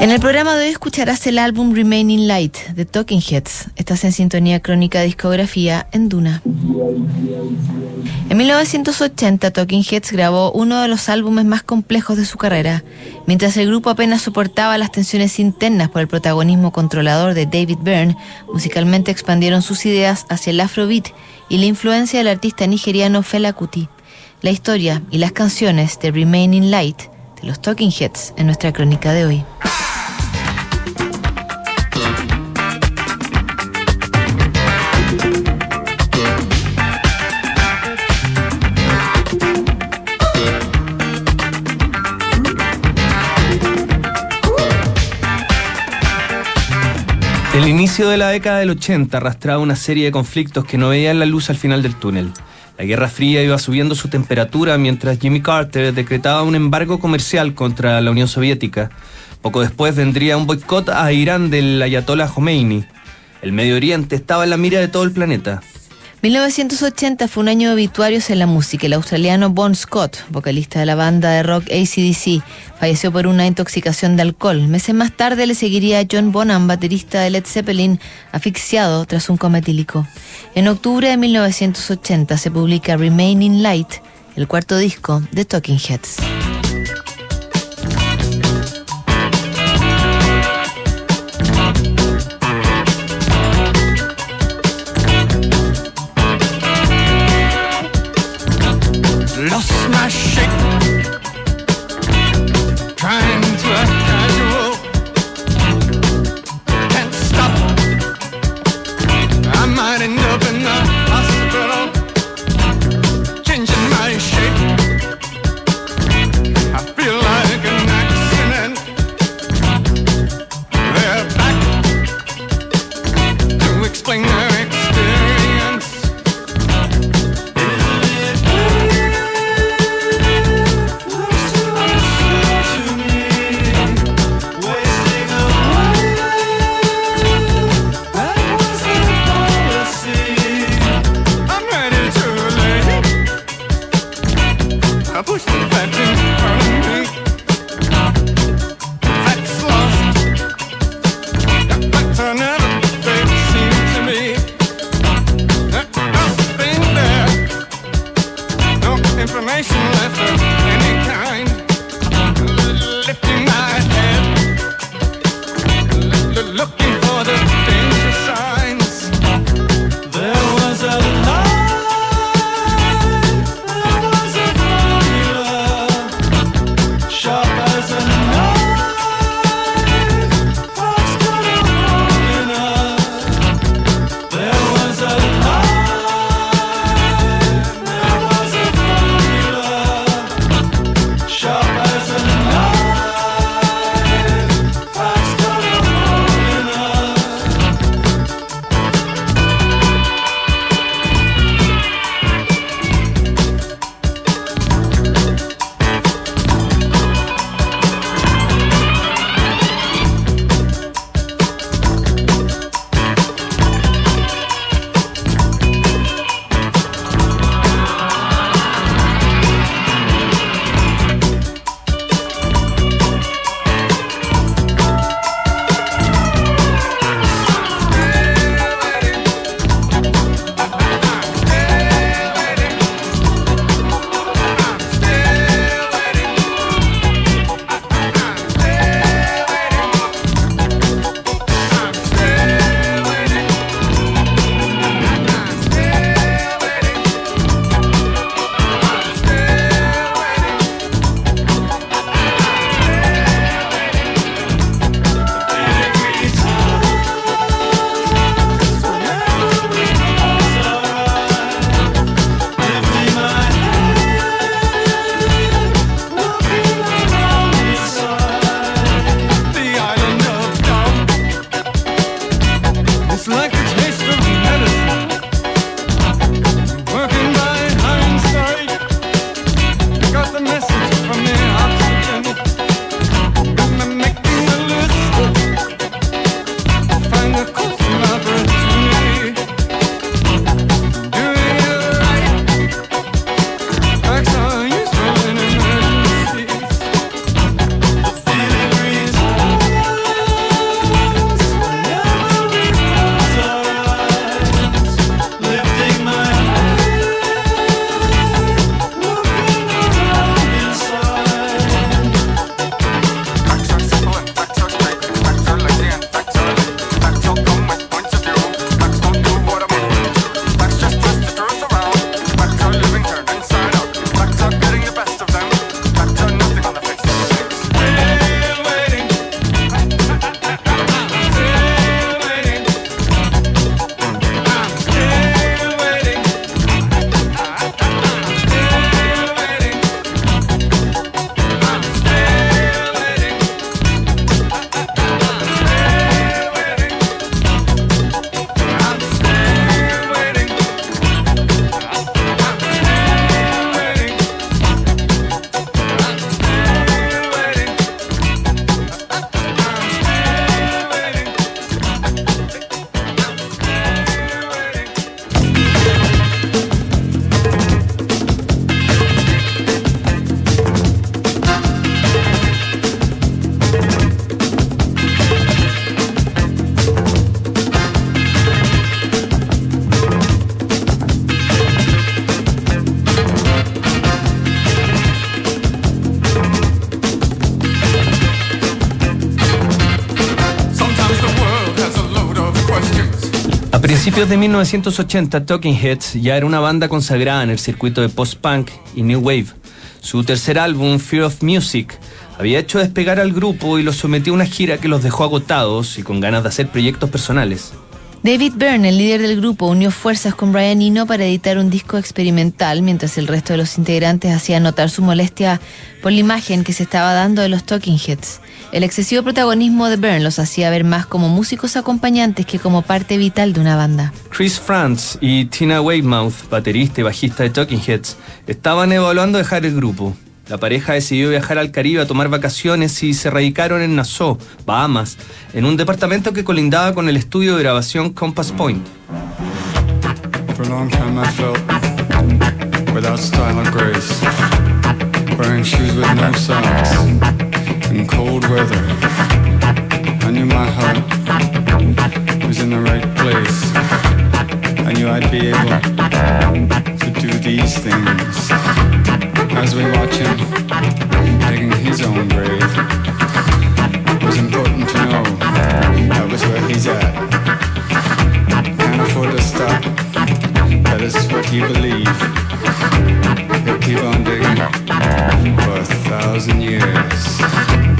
En el programa de hoy escucharás el álbum Remaining Light de Talking Heads. Estás en sintonía crónica discografía en Duna. En 1980, Talking Heads grabó uno de los álbumes más complejos de su carrera, mientras el grupo apenas soportaba las tensiones internas por el protagonismo controlador de David Byrne, musicalmente expandieron sus ideas hacia el afrobeat y la influencia del artista nigeriano Fela Kuti. La historia y las canciones de Remaining Light de los Talking Heads en nuestra crónica de hoy. El inicio de la década del 80 arrastraba una serie de conflictos que no veían la luz al final del túnel. La Guerra Fría iba subiendo su temperatura mientras Jimmy Carter decretaba un embargo comercial contra la Unión Soviética. Poco después vendría un boicot a Irán del Ayatollah Khomeini. El Medio Oriente estaba en la mira de todo el planeta. 1980 fue un año de obituarios en la música. El australiano Bon Scott, vocalista de la banda de rock ACDC, falleció por una intoxicación de alcohol. Meses más tarde le seguiría John Bonham, baterista de Led Zeppelin, asfixiado tras un coma etílico. En octubre de 1980 se publica Remaining Light, el cuarto disco de Talking Heads. Principios de 1980, Talking Heads ya era una banda consagrada en el circuito de post-punk y new wave. Su tercer álbum, Fear of Music, había hecho despegar al grupo y los sometió a una gira que los dejó agotados y con ganas de hacer proyectos personales. David Byrne, el líder del grupo, unió fuerzas con Brian Eno para editar un disco experimental, mientras el resto de los integrantes hacían notar su molestia por la imagen que se estaba dando de los Talking Heads. El excesivo protagonismo de Byrne los hacía ver más como músicos acompañantes que como parte vital de una banda. Chris Franz y Tina Weymouth, baterista y bajista de Talking Heads, estaban evaluando dejar el grupo. La pareja decidió viajar al Caribe a tomar vacaciones y se radicaron en Nassau, Bahamas, en un departamento que colindaba con el estudio de grabación Compass Point. I knew I'd be able to do these things as we watch him digging his own grave. It was important to know that was where he's at. Can't afford to stop. That is what he believed. He'll keep on digging for a thousand years.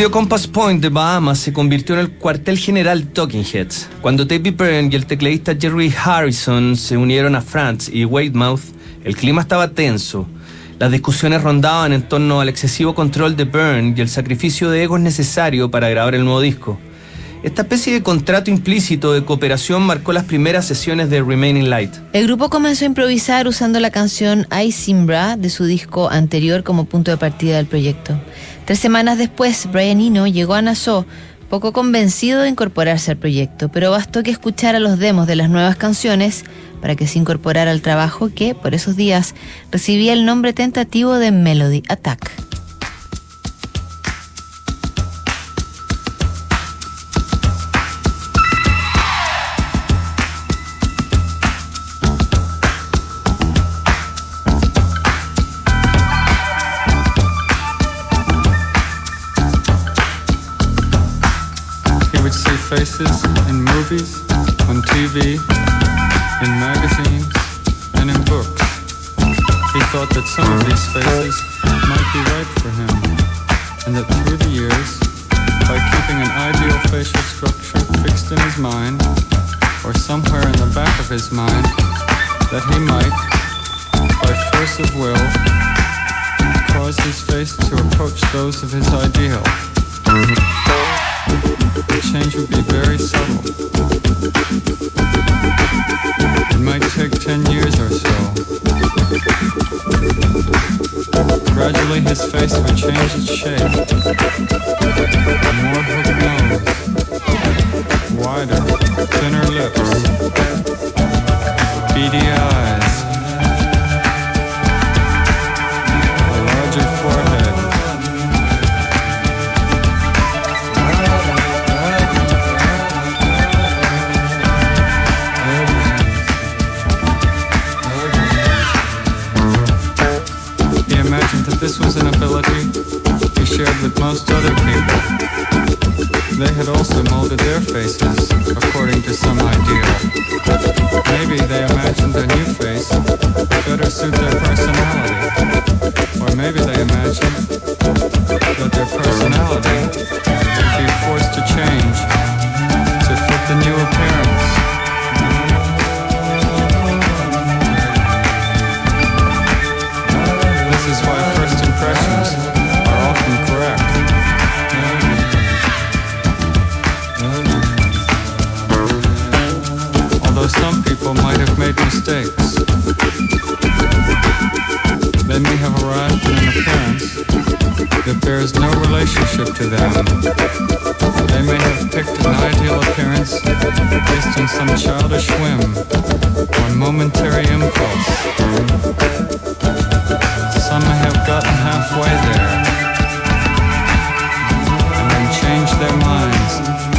Estudio Compass Point de Bahamas se convirtió en el cuartel general Talking Heads. Cuando David Byrne y el tecladista Jerry Harrison se unieron a Franz y Weightmouth, el clima estaba tenso. Las discusiones rondaban en torno al excesivo control de Byrne y el sacrificio de egos necesario para grabar el nuevo disco. Esta especie de contrato implícito de cooperación marcó las primeras sesiones de Remaining Light. El grupo comenzó a improvisar usando la canción I Simbra de su disco anterior como punto de partida del proyecto. Tres semanas después, Brian Eno llegó a Nassau, poco convencido de incorporarse al proyecto, pero bastó que escuchara los demos de las nuevas canciones para que se incorporara al trabajo que, por esos días, recibía el nombre tentativo de Melody Attack. See faces in movies, on TV, in magazines, and in books. He thought that some of these faces might be right for him, and that through the years, by keeping an ideal facial structure fixed in his mind, or somewhere in the back of his mind, that he might, by force of will, cause his face to approach those of his ideal. The change would be very subtle. It might take ten years or so. Gradually his face would change its shape. More hooked nose. Wider, thinner lips. Beady eyes. They may have arrived at an appearance that bears no relationship to them. They may have picked an ideal appearance based on some childish whim or momentary impulse. Some may have gotten halfway there and then changed their minds.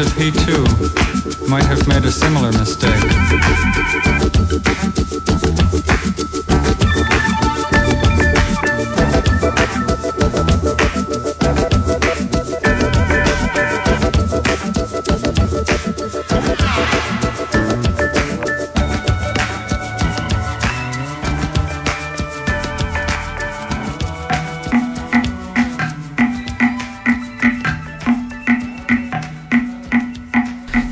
If he too might have made a similar mistake.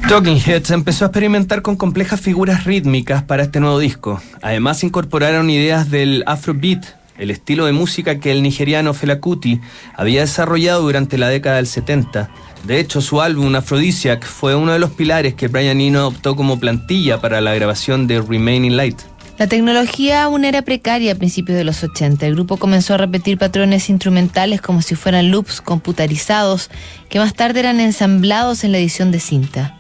Talking Heads empezó a experimentar con complejas figuras rítmicas para este nuevo disco. Además incorporaron ideas del Afrobeat, el estilo de música que el nigeriano Fela Kuti había desarrollado durante la década del 70. De hecho, su álbum Aphrodisiac fue uno de los pilares que Brian Eno adoptó como plantilla para la grabación de Remaining Light. La tecnología aún era precaria a principios de los 80. El grupo comenzó a repetir patrones instrumentales como si fueran loops computarizados que más tarde eran ensamblados en la edición de cinta.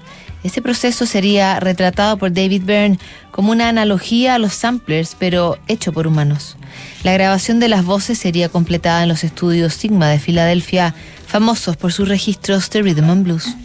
Este proceso sería retratado por David Byrne como una analogía a los samplers, pero hecho por humanos. La grabación de las voces sería completada en los estudios Sigma de Filadelfia, famosos por sus registros de rhythm and blues.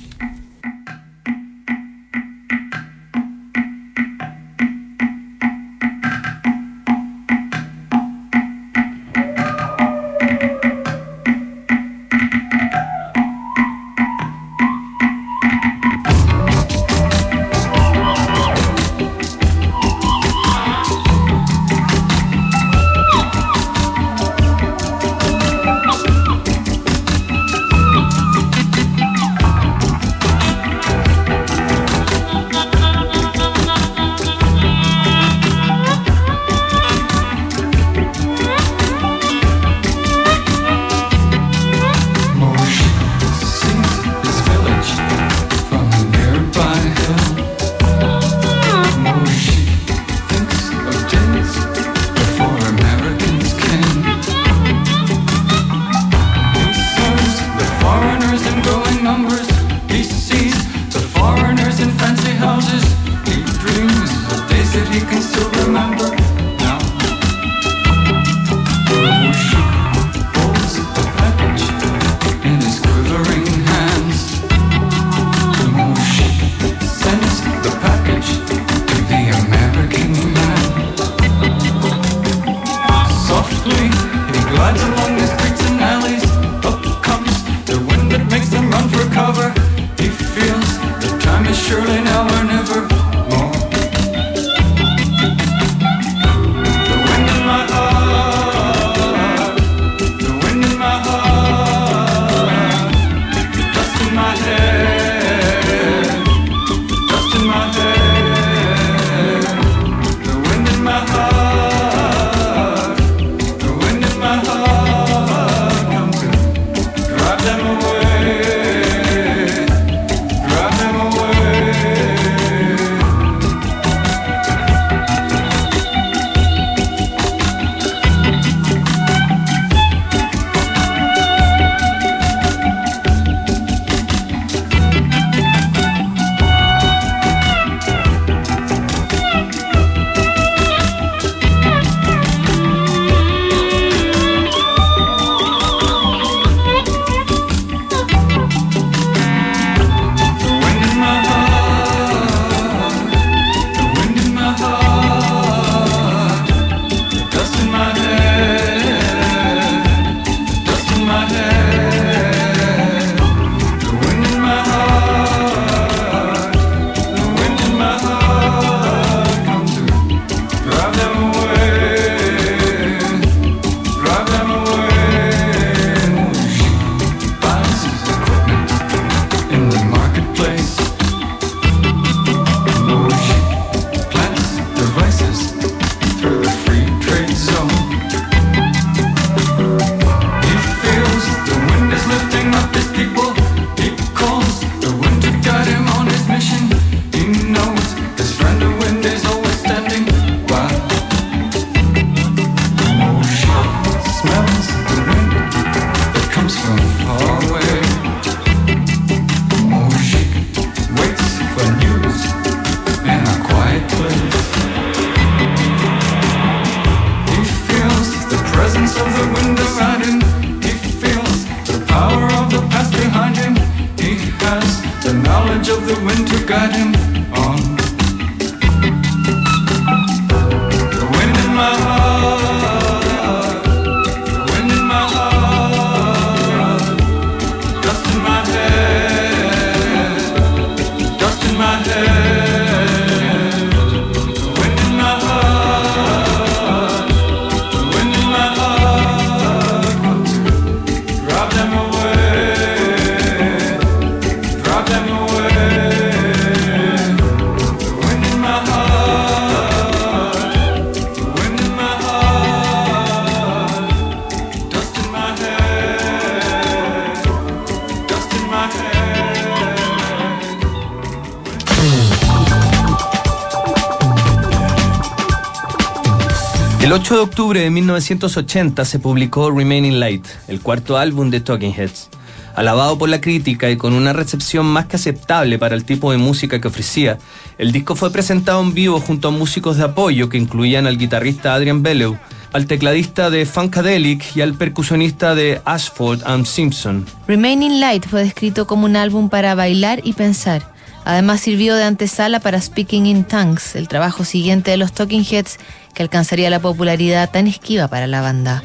El 8 de octubre de 1980 se publicó Remaining Light, el cuarto álbum de Talking Heads. Alabado por la crítica y con una recepción más que aceptable para el tipo de música que ofrecía, el disco fue presentado en vivo junto a músicos de apoyo que incluían al guitarrista Adrian Bellew, al tecladista de Funkadelic y al percusionista de Ashford and Simpson. Remaining Light fue descrito como un álbum para bailar y pensar. Además sirvió de antesala para Speaking in Tongues, el trabajo siguiente de los Talking Heads que alcanzaría la popularidad tan esquiva para la banda.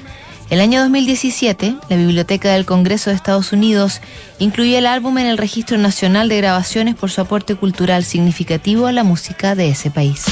El año 2017, la Biblioteca del Congreso de Estados Unidos incluyó el álbum en el Registro Nacional de Grabaciones por su aporte cultural significativo a la música de ese país.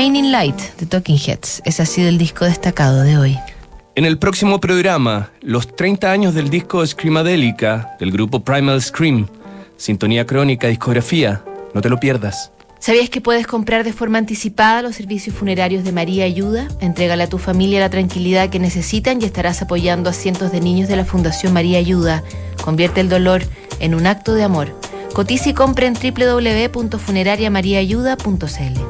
Remaining Light de Talking Heads. Ese ha sido el disco destacado de hoy. En el próximo programa, los 30 años del disco Screamadelica del grupo Primal Scream. Sintonía crónica, discografía. No te lo pierdas. ¿Sabías que puedes comprar de forma anticipada los servicios funerarios de María Ayuda? Entrégale a tu familia la tranquilidad que necesitan y estarás apoyando a cientos de niños de la Fundación María Ayuda. Convierte el dolor en un acto de amor. Cotiza y compra en www.funerariamariaayuda.cl.